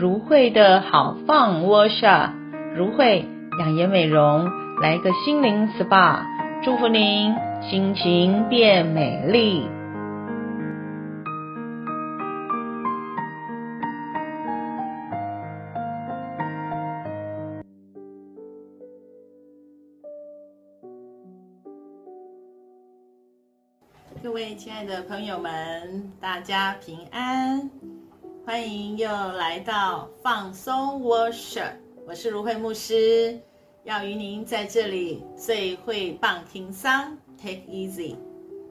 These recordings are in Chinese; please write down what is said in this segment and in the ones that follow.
如慧的好 Fun Workshop，如慧养颜美容，来个心灵 SPA，祝福您心情变美丽。各位亲爱的朋友们，大家平安。欢迎又来到放松 worship，我是如慧牧师，要与您在这里最会棒听桑 Take Easy。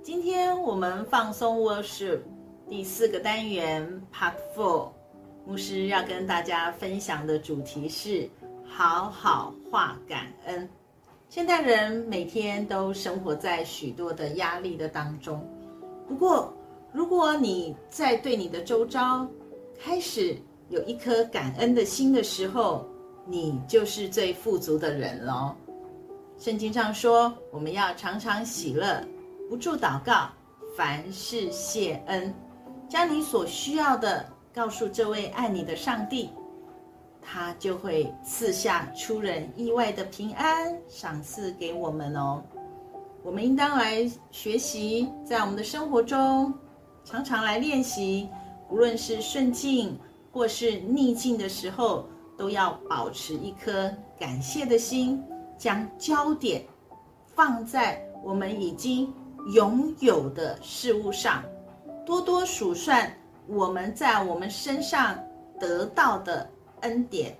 今天我们放松 worship 第四个单元 Part Four，牧师要跟大家分享的主题是好好画感恩。现代人每天都生活在许多的压力的当中，不过如果你在对你的周遭，开始有一颗感恩的心的时候，你就是最富足的人喽。圣经上说，我们要常常喜乐，不住祷告，凡事谢恩，将你所需要的告诉这位爱你的上帝，他就会赐下出人意外的平安赏赐给我们哦。我们应当来学习，在我们的生活中常常来练习。无论是顺境或是逆境的时候，都要保持一颗感谢的心，将焦点放在我们已经拥有的事物上，多多数算我们在我们身上得到的恩典。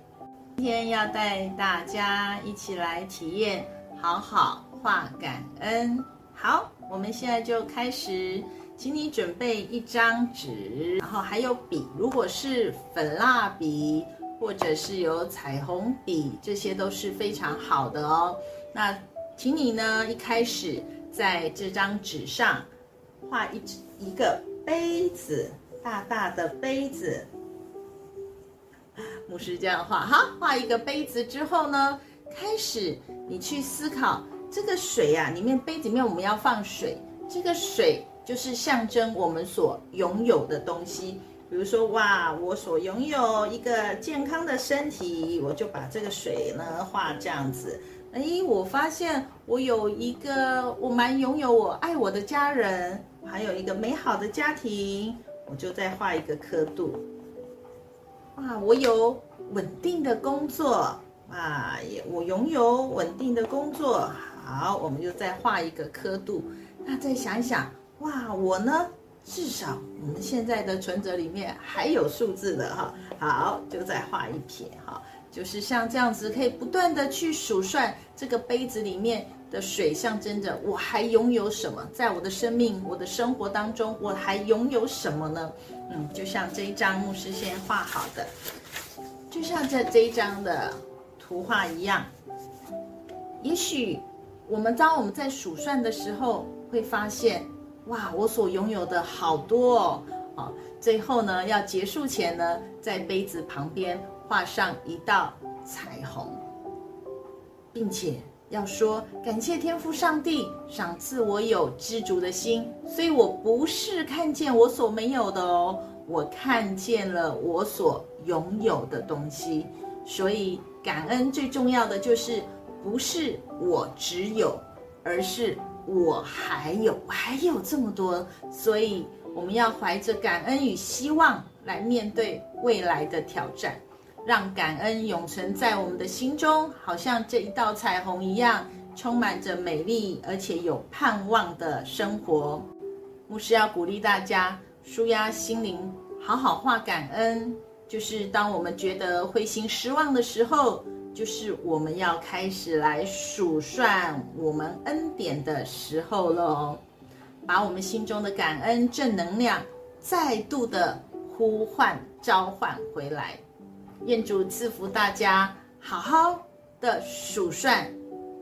今天要带大家一起来体验，好好画感恩。好，我们现在就开始。请你准备一张纸，然后还有笔。如果是粉蜡笔，或者是有彩虹笔，这些都是非常好的哦。那请你呢，一开始在这张纸上画一只一个杯子，大大的杯子。牧师这样画，哈，画一个杯子之后呢，开始你去思考这个水呀、啊，里面杯子里面我们要放水，这个水。就是象征我们所拥有的东西，比如说，哇，我所拥有一个健康的身体，我就把这个水呢画这样子。哎，我发现我有一个，我蛮拥有我爱我的家人，还有一个美好的家庭，我就再画一个刻度。哇，我有稳定的工作，啊，也我拥有稳定的工作，好，我们就再画一个刻度。那再想一想。哇，我呢，至少我们现在的存折里面还有数字的哈。好，就再画一撇哈，就是像这样子，可以不断的去数算这个杯子里面的水，象征着我还拥有什么，在我的生命、我的生活当中，我还拥有什么呢？嗯，就像这一张牧师先画好的，就像在这一张的图画一样。也许我们当我们在数算的时候，会发现。哇，我所拥有的好多哦！好，最后呢，要结束前呢，在杯子旁边画上一道彩虹，并且要说感谢天父上帝赏赐我有知足的心，所以我不是看见我所没有的哦，我看见了我所拥有的东西。所以感恩最重要的就是不是我只有，而是。我还有，还有这么多，所以我们要怀着感恩与希望来面对未来的挑战，让感恩永存在我们的心中，好像这一道彩虹一样，充满着美丽而且有盼望的生活。牧师要鼓励大家，舒压心灵，好好画感恩，就是当我们觉得灰心失望的时候。就是我们要开始来数算我们恩典的时候喽，把我们心中的感恩正能量再度的呼唤召唤回来。愿主赐福大家，好好的数算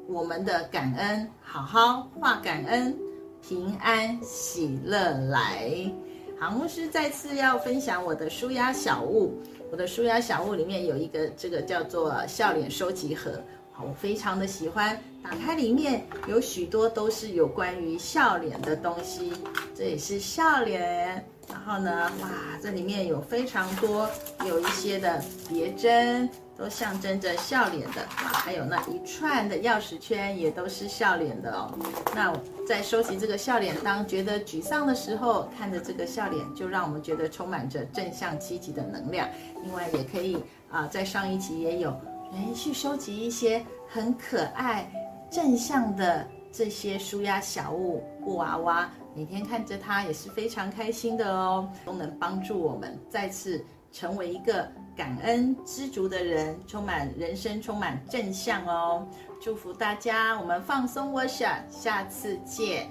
我们的感恩，好好画感恩，平安喜乐来。好，牧师再次要分享我的舒压小物。我的舒压小物里面有一个，这个叫做笑脸收集盒，好，我非常的喜欢。打开里面有许多都是有关于笑脸的东西，这也是笑脸，然后呢，哇，这里面有非常多，有一些的别针，都象征着笑脸的。哇，还有那一串的钥匙圈，也都是笑脸的哦。那在收集这个笑脸，当觉得沮丧的时候，看着这个笑脸，就让我们觉得充满着正向积极的能量。另外，也可以啊，在上一集也有，哎，去收集一些很可爱、正向的这些舒压小物布娃娃。每天看着它也是非常开心的哦，都能帮助我们再次成为一个感恩知足的人，充满人生，充满正向哦。祝福大家，我们放松温莎下次见。